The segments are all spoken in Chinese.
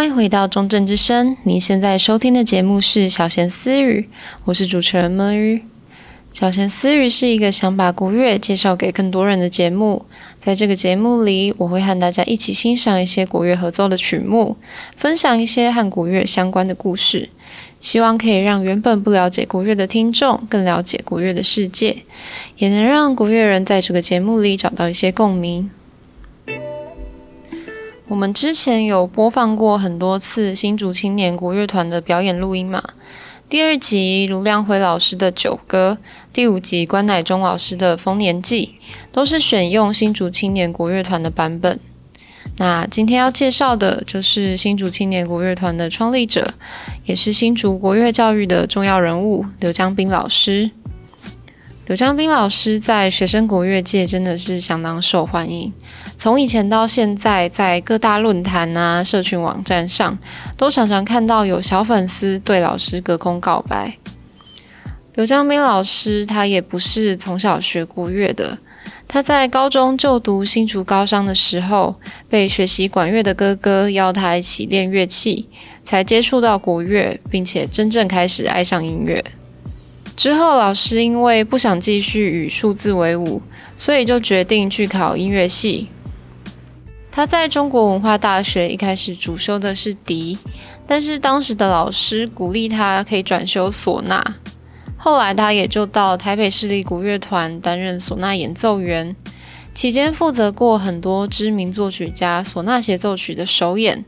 欢迎回到中正之声，您现在收听的节目是小贤私语，我是主持人闷鱼。小贤私语是一个想把国乐介绍给更多人的节目，在这个节目里，我会和大家一起欣赏一些国乐合奏的曲目，分享一些和国乐相关的故事，希望可以让原本不了解国乐的听众更了解国乐的世界，也能让国乐人在这个节目里找到一些共鸣。我们之前有播放过很多次新竹青年国乐团的表演录音嘛？第二集卢亮辉老师的《九歌》，第五集关乃忠老师的《丰年祭》，都是选用新竹青年国乐团的版本。那今天要介绍的就是新竹青年国乐团的创立者，也是新竹国乐教育的重要人物刘江斌老师。刘江斌老师在学生国乐界真的是相当受欢迎，从以前到现在，在各大论坛啊、社群网站上，都常常看到有小粉丝对老师隔空告白。刘江斌老师他也不是从小学国乐的，他在高中就读新竹高商的时候，被学习管乐的哥哥邀他一起练乐器，才接触到国乐，并且真正开始爱上音乐。之后，老师因为不想继续与数字为伍，所以就决定去考音乐系。他在中国文化大学一开始主修的是笛，但是当时的老师鼓励他可以转修唢呐。后来，他也就到台北市立国乐团担任唢呐演奏员，期间负责过很多知名作曲家唢呐协奏曲的首演，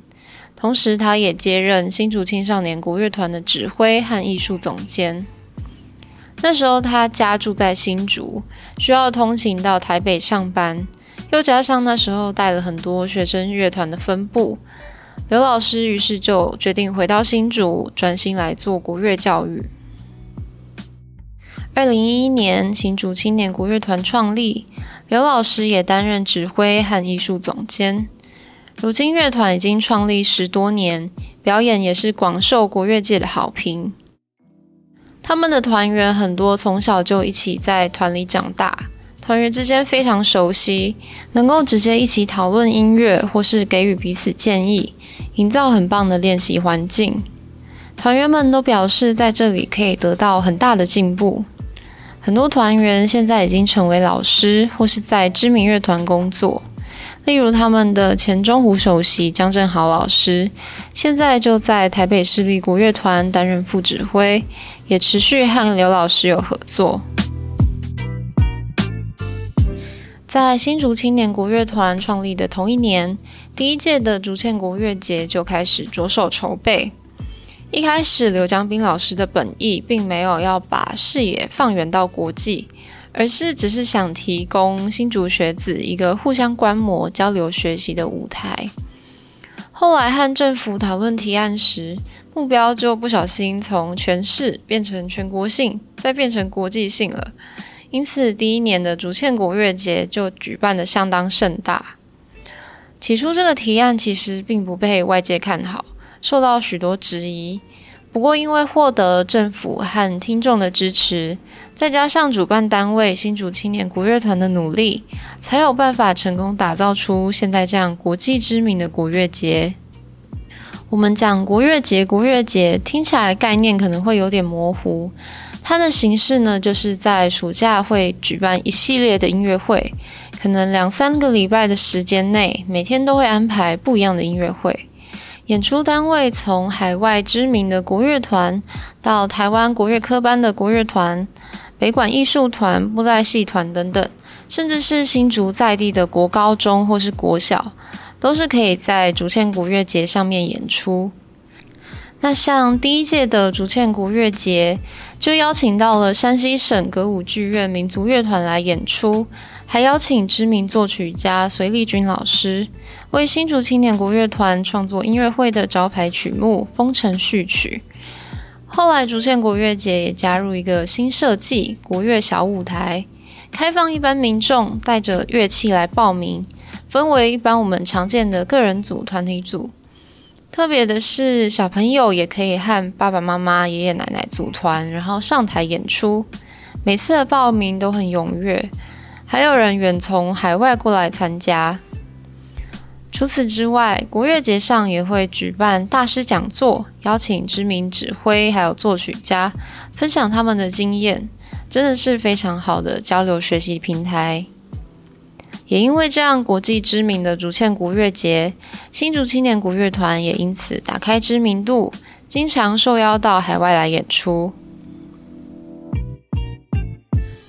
同时他也接任新竹青少年国乐团的指挥和艺术总监。那时候他家住在新竹，需要通勤到台北上班，又加上那时候带了很多学生乐团的分部，刘老师于是就决定回到新竹，专心来做国乐教育。二零一一年，新竹青年国乐团创立，刘老师也担任指挥和艺术总监。如今乐团已经创立十多年，表演也是广受国乐界的好评。他们的团员很多从小就一起在团里长大，团员之间非常熟悉，能够直接一起讨论音乐或是给予彼此建议，营造很棒的练习环境。团员们都表示在这里可以得到很大的进步。很多团员现在已经成为老师或是在知名乐团工作。例如，他们的前中胡首席江正豪老师，现在就在台北市立国乐团担任副指挥，也持续和刘老师有合作。在新竹青年国乐团创立的同一年，第一届的竹堑国乐节就开始着手筹备。一开始，刘江斌老师的本意并没有要把视野放远到国际。而是只是想提供新竹学子一个互相观摩、交流学习的舞台。后来和政府讨论提案时，目标就不小心从全市变成全国性，再变成国际性了。因此，第一年的竹堑国乐节就举办的相当盛大。起初，这个提案其实并不被外界看好，受到许多质疑。不过，因为获得政府和听众的支持，再加上主办单位新竹青年国乐团的努力，才有办法成功打造出现在这样国际知名的国乐节。我们讲国乐节，国乐节听起来概念可能会有点模糊。它的形式呢，就是在暑假会举办一系列的音乐会，可能两三个礼拜的时间内，每天都会安排不一样的音乐会。演出单位从海外知名的国乐团，到台湾国乐科班的国乐团、北管艺术团、布袋戏团等等，甚至是新竹在地的国高中或是国小，都是可以在竹堑国乐节上面演出。那像第一届的竹堑国乐节，就邀请到了山西省歌舞剧院民族乐团来演出，还邀请知名作曲家隋立军老师为新竹青年国乐团创作音乐会的招牌曲目《风城序曲》。后来，竹堑国乐节也加入一个新设计——国乐小舞台，开放一般民众带着乐器来报名，分为一般我们常见的个人组、团体组。特别的是，小朋友也可以和爸爸妈妈、爷爷奶奶组团，然后上台演出。每次的报名都很踊跃，还有人远从海外过来参加。除此之外，国乐节上也会举办大师讲座，邀请知名指挥还有作曲家分享他们的经验，真的是非常好的交流学习平台。也因为这样，国际知名的竹堑国乐节，新竹青年国乐团也因此打开知名度，经常受邀到海外来演出。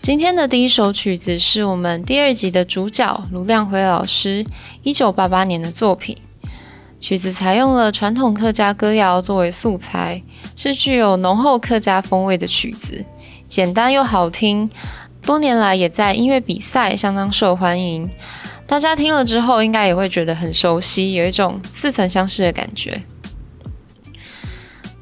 今天的第一首曲子是我们第二集的主角卢亮辉老师一九八八年的作品。曲子采用了传统客家歌谣作为素材，是具有浓厚客家风味的曲子，简单又好听。多年来也在音乐比赛相当受欢迎，大家听了之后应该也会觉得很熟悉，有一种似曾相识的感觉。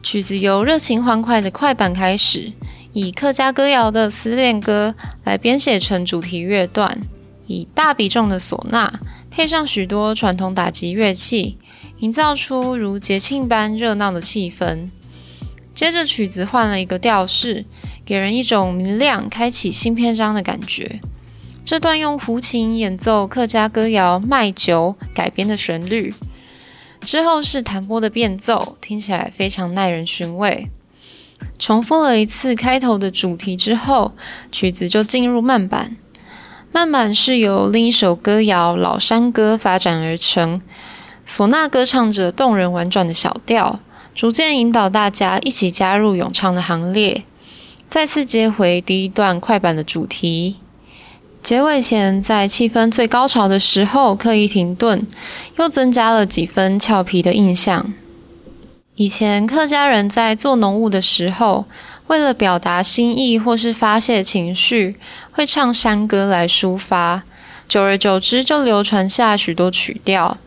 曲子由热情欢快的快板开始。以客家歌谣的思恋歌来编写成主题乐段，以大比重的唢呐配上许多传统打击乐器，营造出如节庆般热闹的气氛。接着曲子换了一个调式，给人一种明亮、开启新篇章的感觉。这段用胡琴演奏客家歌谣《卖酒》改编的旋律，之后是弹拨的变奏，听起来非常耐人寻味。重复了一次开头的主题之后，曲子就进入慢板。慢板是由另一首歌谣《老山歌》发展而成，唢呐歌唱着动人婉转的小调，逐渐引导大家一起加入咏唱的行列。再次接回第一段快板的主题，结尾前在气氛最高潮的时候刻意停顿，又增加了几分俏皮的印象。以前客家人在做农务的时候，为了表达心意或是发泄情绪，会唱山歌来抒发。久而久之，就流传下许多曲调。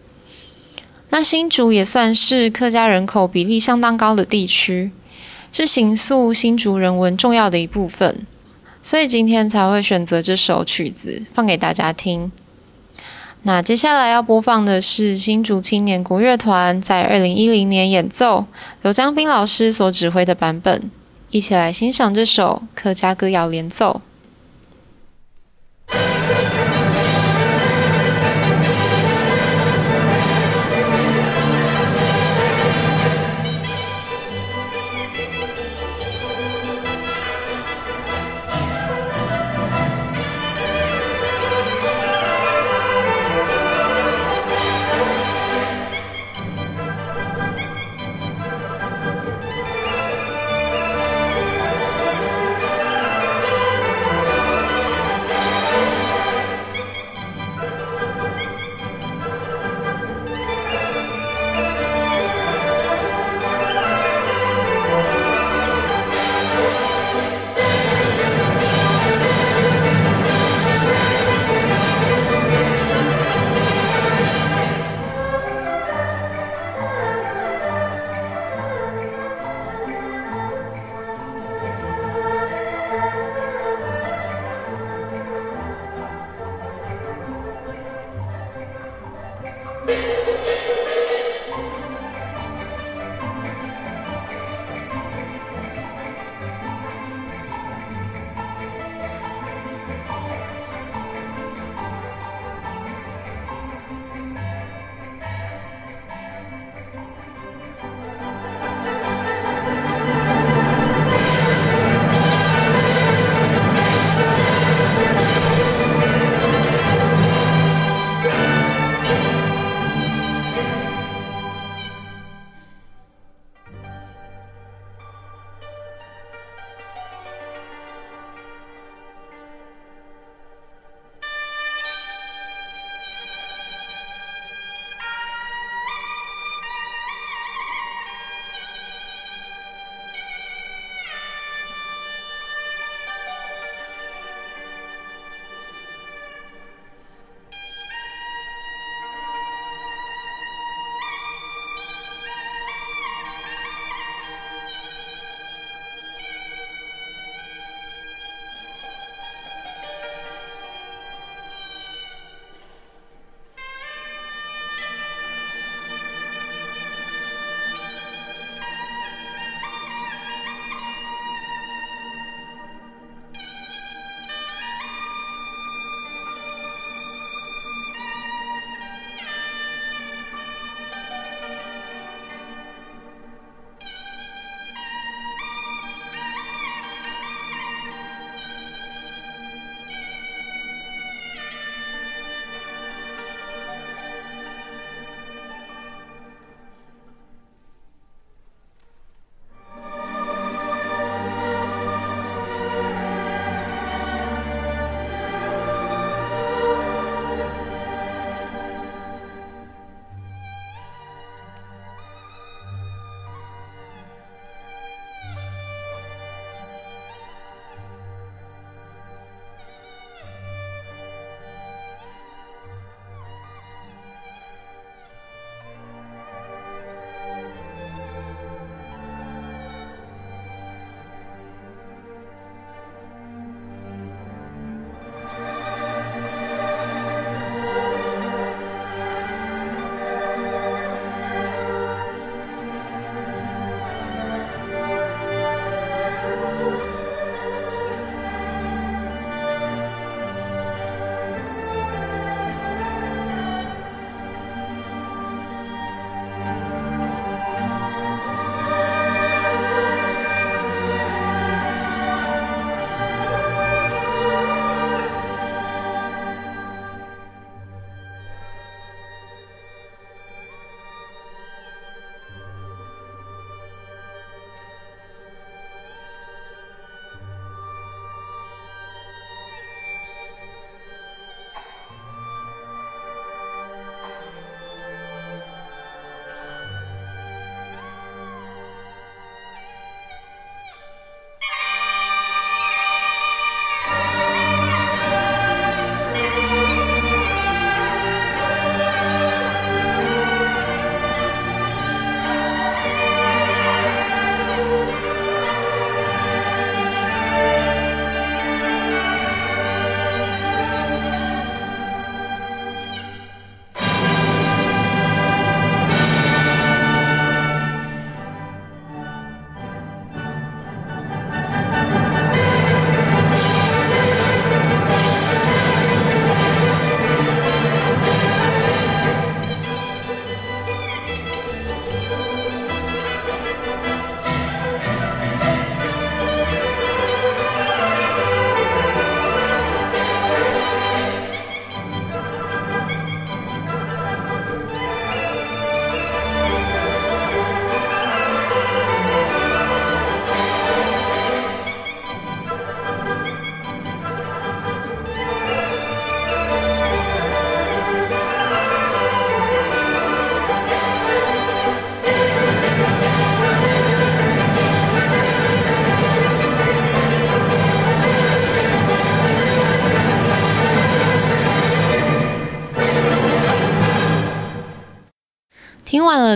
那新竹也算是客家人口比例相当高的地区，是形塑新竹人文重要的一部分，所以今天才会选择这首曲子放给大家听。那接下来要播放的是新竹青年国乐团在二零一零年演奏，刘江斌老师所指挥的版本，一起来欣赏这首客家歌谣连奏。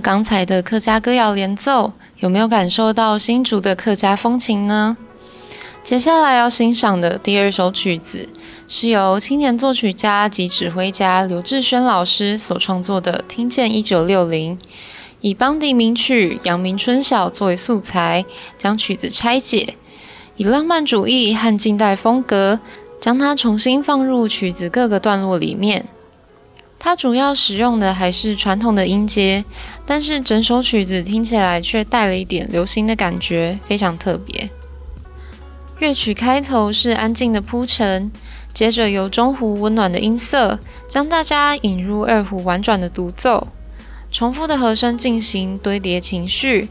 刚才的客家歌谣连奏，有没有感受到新竹的客家风情呢？接下来要欣赏的第二首曲子，是由青年作曲家及指挥家刘志轩老师所创作的《听见一九六零》，以邦迪名曲《阳明春晓》作为素材，将曲子拆解，以浪漫主义和近代风格，将它重新放入曲子各个段落里面。它主要使用的还是传统的音阶，但是整首曲子听起来却带了一点流行的感觉，非常特别。乐曲开头是安静的铺陈，接着由中胡温暖的音色将大家引入二胡婉转的独奏，重复的和声进行堆叠情绪，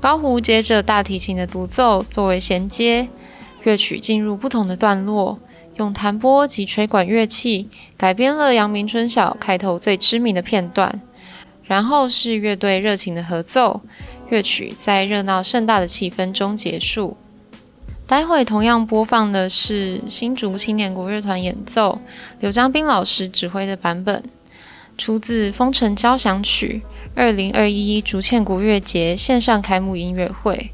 高胡接着大提琴的独奏作为衔接，乐曲进入不同的段落，用弹拨及吹管乐器改编了《阳明春晓》开头最知名的片段，然后是乐队热情的合奏，乐曲在热闹盛大的气氛中结束。待会同样播放的是新竹青年国乐团演奏刘江斌老师指挥的版本，出自《风尘交响曲》二零二一竹堑国乐节线上开幕音乐会。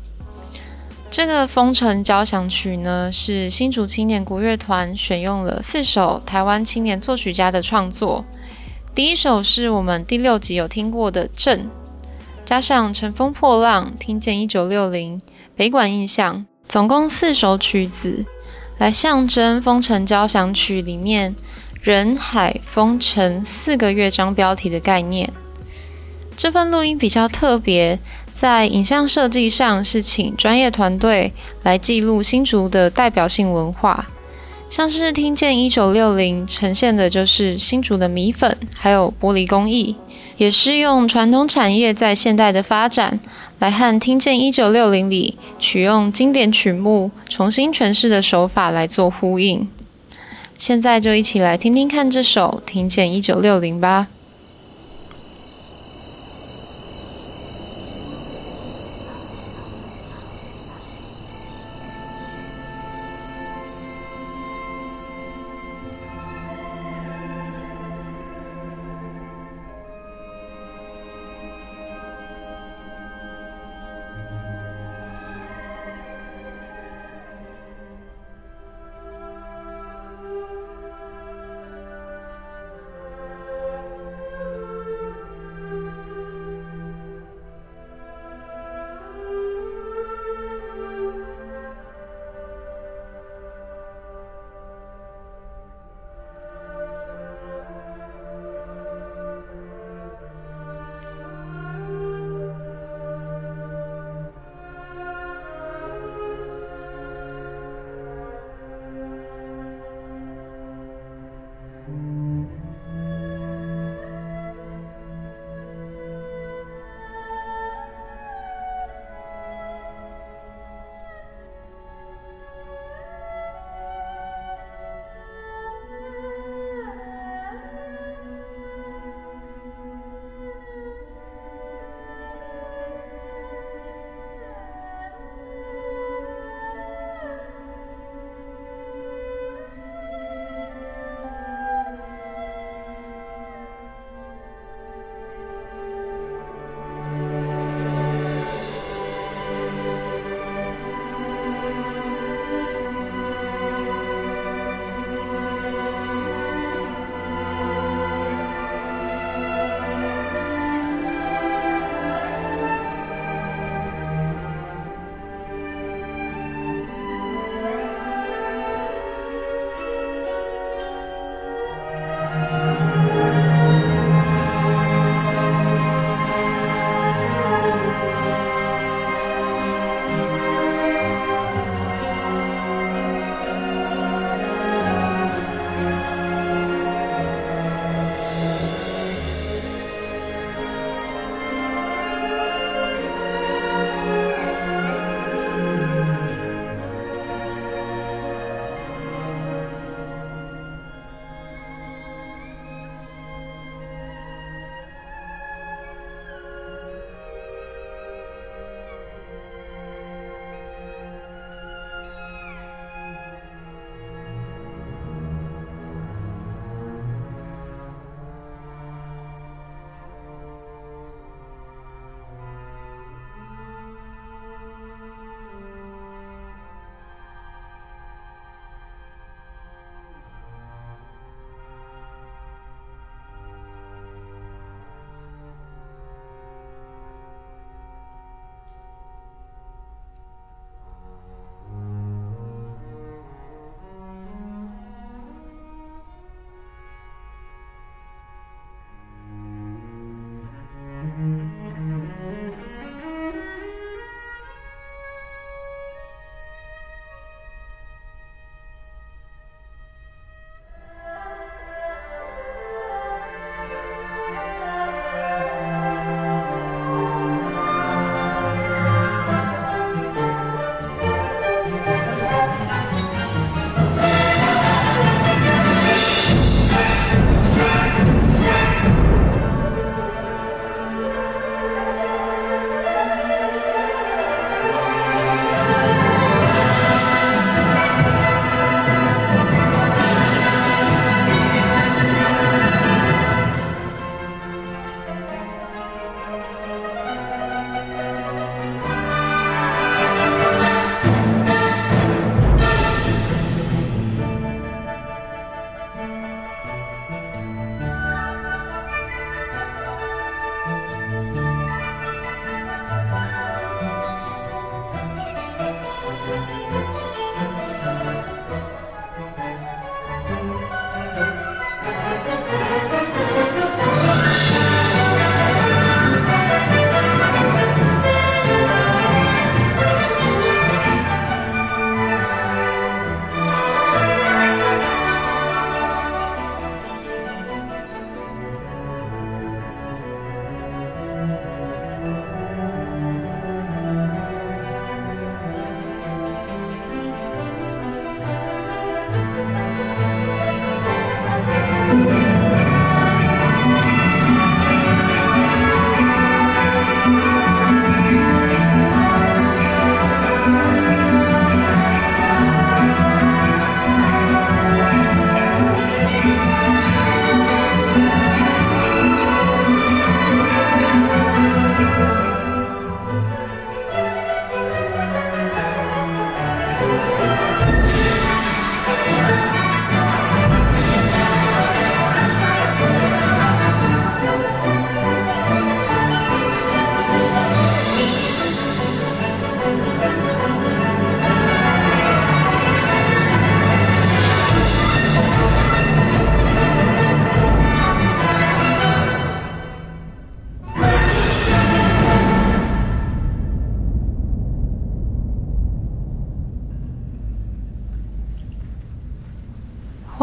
这个《风尘交响曲》呢，是新竹青年国乐团选用了四首台湾青年作曲家的创作。第一首是我们第六集有听过的《阵》，加上《乘风破浪》，听见一九六零北管印象。总共四首曲子，来象征《风尘交响曲》里面人海风尘四个乐章标题的概念。这份录音比较特别，在影像设计上是请专业团队来记录新竹的代表性文化，像是听见一九六零呈现的就是新竹的米粉，还有玻璃工艺。也是用传统产业在现代的发展，来和《听见一九六零》里取用经典曲目重新诠释的手法来做呼应。现在就一起来听听看这首《听见一九六零》吧。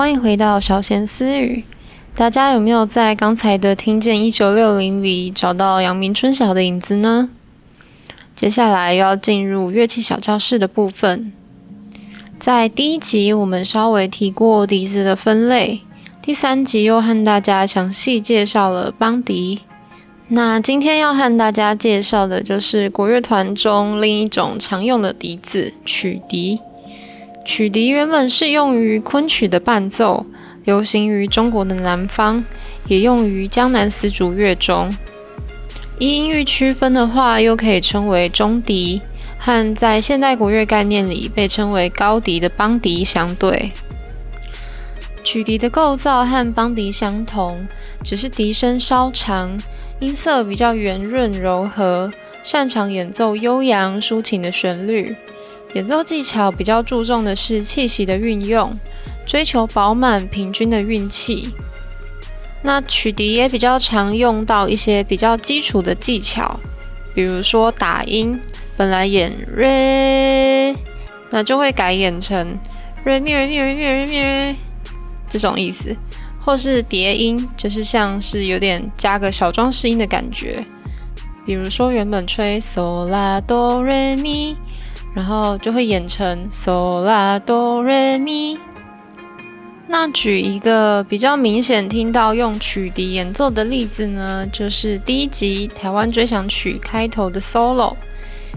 欢迎回到小闲私语。大家有没有在刚才的听见一九六零里找到阳明春晓的影子呢？接下来又要进入乐器小教室的部分。在第一集我们稍微提过笛子的分类，第三集又和大家详细介绍了梆笛。那今天要和大家介绍的就是国乐团中另一种常用的笛子——曲笛。曲笛原本是用于昆曲的伴奏，流行于中国的南方，也用于江南丝竹乐中。依音域区分的话，又可以称为中笛，和在现代国乐概念里被称为高笛的梆笛相对。曲笛的构造和梆笛相同，只是笛声稍长，音色比较圆润柔和，擅长演奏悠扬抒情的旋律。演奏技巧比较注重的是气息的运用，追求饱满平均的运气。那曲笛也比较常用到一些比较基础的技巧，比如说打音，本来演 re，那就会改演成 re mi re mi re mi re mi re 这种意思，或是叠音，就是像是有点加个小装饰音的感觉，比如说原本吹 sol la do re mi。然后就会演成 so la do re mi。那举一个比较明显听到用曲笛演奏的例子呢，就是第一集《台湾追想曲》开头的 solo。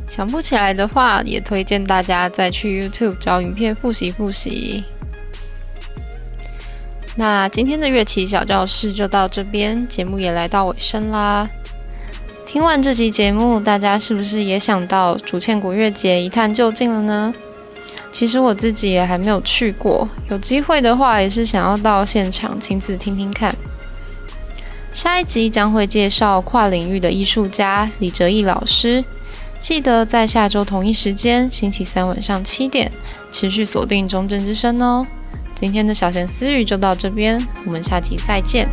想不起来的话，也推荐大家再去 YouTube 找影片复习复习。那今天的乐器小教室就到这边，节目也来到尾声啦。听完这期节目，大家是不是也想到竹堑国乐节一探究竟了呢？其实我自己也还没有去过，有机会的话也是想要到现场亲自听听看。下一集将会介绍跨领域的艺术家李哲毅老师，记得在下周同一时间，星期三晚上七点，持续锁定中正之声哦。今天的小闲思语就到这边，我们下期再见。